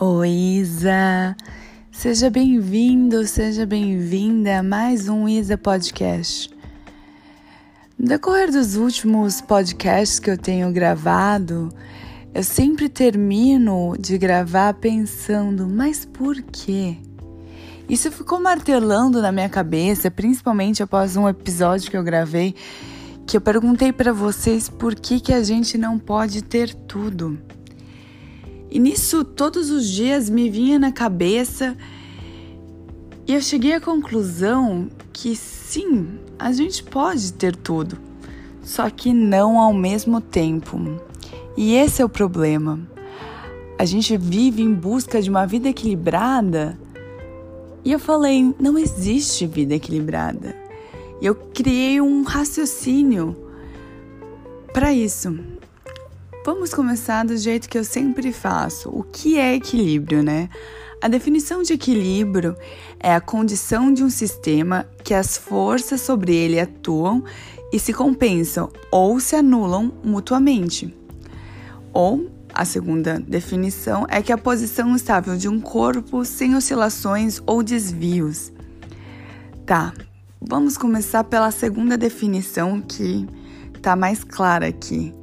Oi, Isa! Seja bem-vindo, seja bem-vinda a mais um Isa Podcast. No decorrer dos últimos podcasts que eu tenho gravado, eu sempre termino de gravar pensando, mas por quê? Isso ficou martelando na minha cabeça, principalmente após um episódio que eu gravei, que eu perguntei para vocês por que, que a gente não pode ter tudo. E nisso, todos os dias me vinha na cabeça e eu cheguei à conclusão que sim, a gente pode ter tudo, só que não ao mesmo tempo. E esse é o problema. A gente vive em busca de uma vida equilibrada e eu falei: não existe vida equilibrada. E eu criei um raciocínio para isso. Vamos começar do jeito que eu sempre faço. O que é equilíbrio, né? A definição de equilíbrio é a condição de um sistema que as forças sobre ele atuam e se compensam ou se anulam mutuamente. Ou, a segunda definição é que a posição estável de um corpo sem oscilações ou desvios. Tá, vamos começar pela segunda definição que tá mais clara aqui.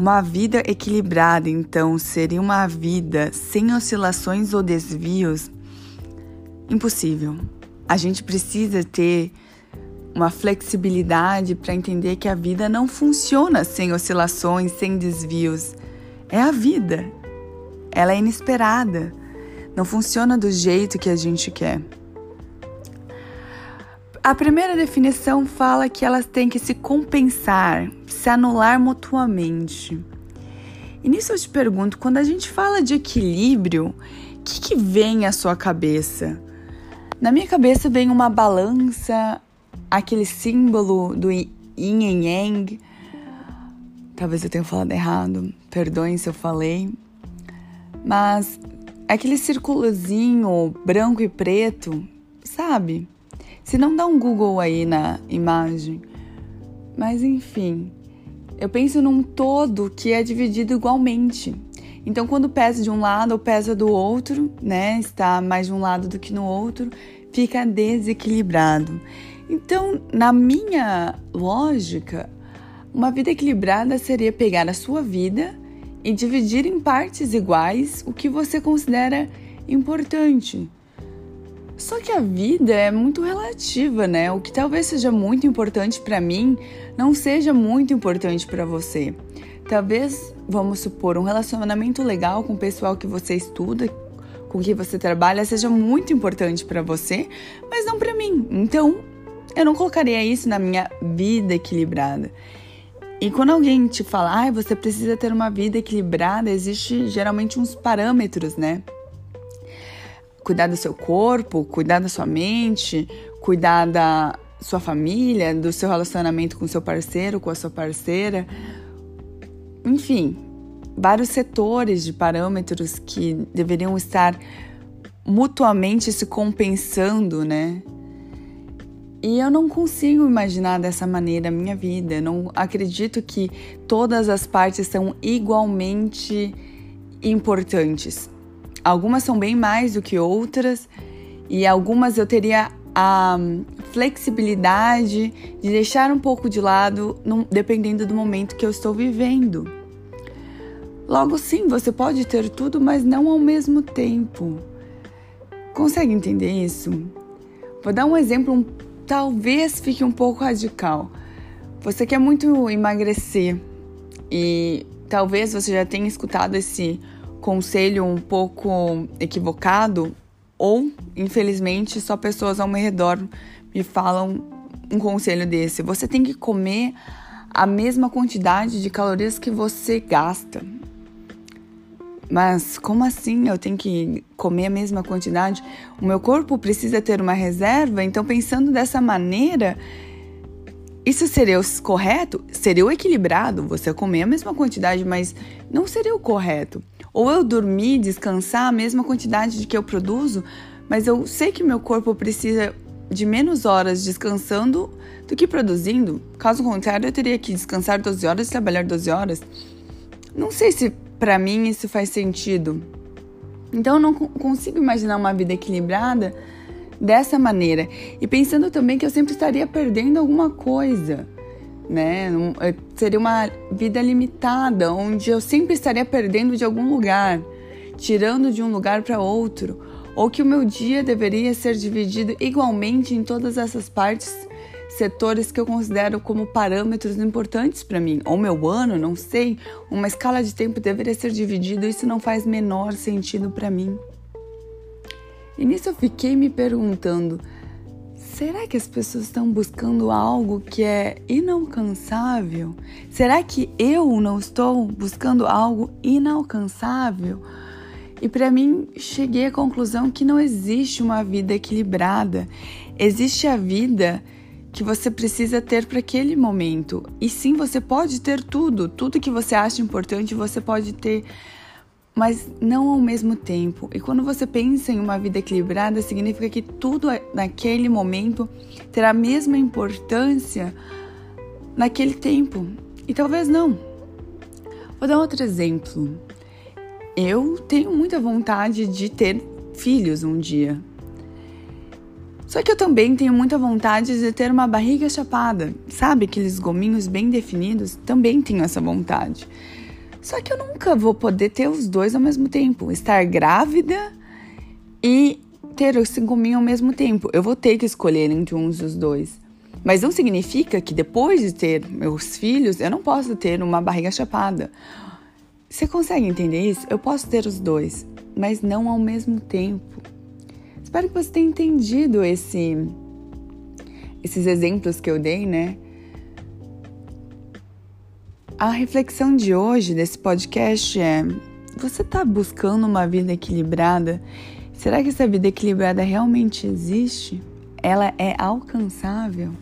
Uma vida equilibrada, então, seria uma vida sem oscilações ou desvios? Impossível. A gente precisa ter uma flexibilidade para entender que a vida não funciona sem oscilações, sem desvios. É a vida. Ela é inesperada. Não funciona do jeito que a gente quer. A primeira definição fala que elas têm que se compensar, se anular mutuamente. E nisso eu te pergunto, quando a gente fala de equilíbrio, o que, que vem à sua cabeça? Na minha cabeça vem uma balança, aquele símbolo do yin e yang. Talvez eu tenha falado errado, perdoem se eu falei. Mas aquele círculozinho branco e preto, sabe? Se não dá um Google aí na imagem. Mas enfim, eu penso num todo que é dividido igualmente. Então, quando pesa de um lado ou pesa do outro, né, está mais de um lado do que no outro, fica desequilibrado. Então, na minha lógica, uma vida equilibrada seria pegar a sua vida e dividir em partes iguais o que você considera importante. Só que a vida é muito relativa, né? O que talvez seja muito importante para mim não seja muito importante para você. Talvez, vamos supor, um relacionamento legal com o pessoal que você estuda, com que você trabalha, seja muito importante para você, mas não para mim. Então, eu não colocaria isso na minha vida equilibrada. E quando alguém te fala, ah, você precisa ter uma vida equilibrada, existe geralmente uns parâmetros, né? Cuidar do seu corpo, cuidar da sua mente, cuidar da sua família, do seu relacionamento com seu parceiro, com a sua parceira. Enfim, vários setores de parâmetros que deveriam estar mutuamente se compensando, né? E eu não consigo imaginar dessa maneira a minha vida. Eu não acredito que todas as partes são igualmente importantes. Algumas são bem mais do que outras e algumas eu teria a flexibilidade de deixar um pouco de lado, dependendo do momento que eu estou vivendo. Logo, sim, você pode ter tudo, mas não ao mesmo tempo. Consegue entender isso? Vou dar um exemplo, um, talvez fique um pouco radical. Você quer muito emagrecer e talvez você já tenha escutado esse conselho um pouco equivocado, ou, infelizmente, só pessoas ao meu redor me falam um conselho desse. Você tem que comer a mesma quantidade de calorias que você gasta. Mas como assim eu tenho que comer a mesma quantidade? O meu corpo precisa ter uma reserva, então pensando dessa maneira, isso seria o correto? Seria o equilibrado, você comer a mesma quantidade, mas não seria o correto. Ou eu dormir, descansar a mesma quantidade de que eu produzo, mas eu sei que meu corpo precisa de menos horas descansando do que produzindo. Caso contrário, eu teria que descansar 12 horas e trabalhar 12 horas. Não sei se para mim isso faz sentido. Então eu não consigo imaginar uma vida equilibrada dessa maneira. E pensando também que eu sempre estaria perdendo alguma coisa, né? Seria uma vida limitada, onde eu sempre estaria perdendo de algum lugar, tirando de um lugar para outro, ou que o meu dia deveria ser dividido igualmente em todas essas partes setores que eu considero como parâmetros importantes para mim, ou meu ano, não sei, uma escala de tempo deveria ser dividida, isso não faz menor sentido para mim. E nisso eu fiquei me perguntando: será que as pessoas estão buscando algo que é inalcançável? Será que eu não estou buscando algo inalcançável? E para mim, cheguei à conclusão que não existe uma vida equilibrada. Existe a vida que você precisa ter para aquele momento. E sim, você pode ter tudo, tudo que você acha importante você pode ter, mas não ao mesmo tempo. E quando você pensa em uma vida equilibrada, significa que tudo naquele momento terá a mesma importância naquele tempo. E talvez não. Vou dar outro exemplo. Eu tenho muita vontade de ter filhos um dia. Só que eu também tenho muita vontade de ter uma barriga chapada, sabe? Aqueles gominhos bem definidos, também tenho essa vontade. Só que eu nunca vou poder ter os dois ao mesmo tempo, estar grávida e ter esse gominho ao mesmo tempo. Eu vou ter que escolher entre uns dos dois. Mas não significa que depois de ter meus filhos, eu não posso ter uma barriga chapada. Você consegue entender isso? Eu posso ter os dois, mas não ao mesmo tempo. Espero que você tenha entendido esse, esses exemplos que eu dei, né? A reflexão de hoje desse podcast é: você está buscando uma vida equilibrada? Será que essa vida equilibrada realmente existe? Ela é alcançável?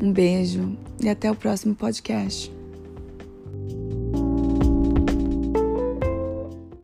Um beijo e até o próximo podcast.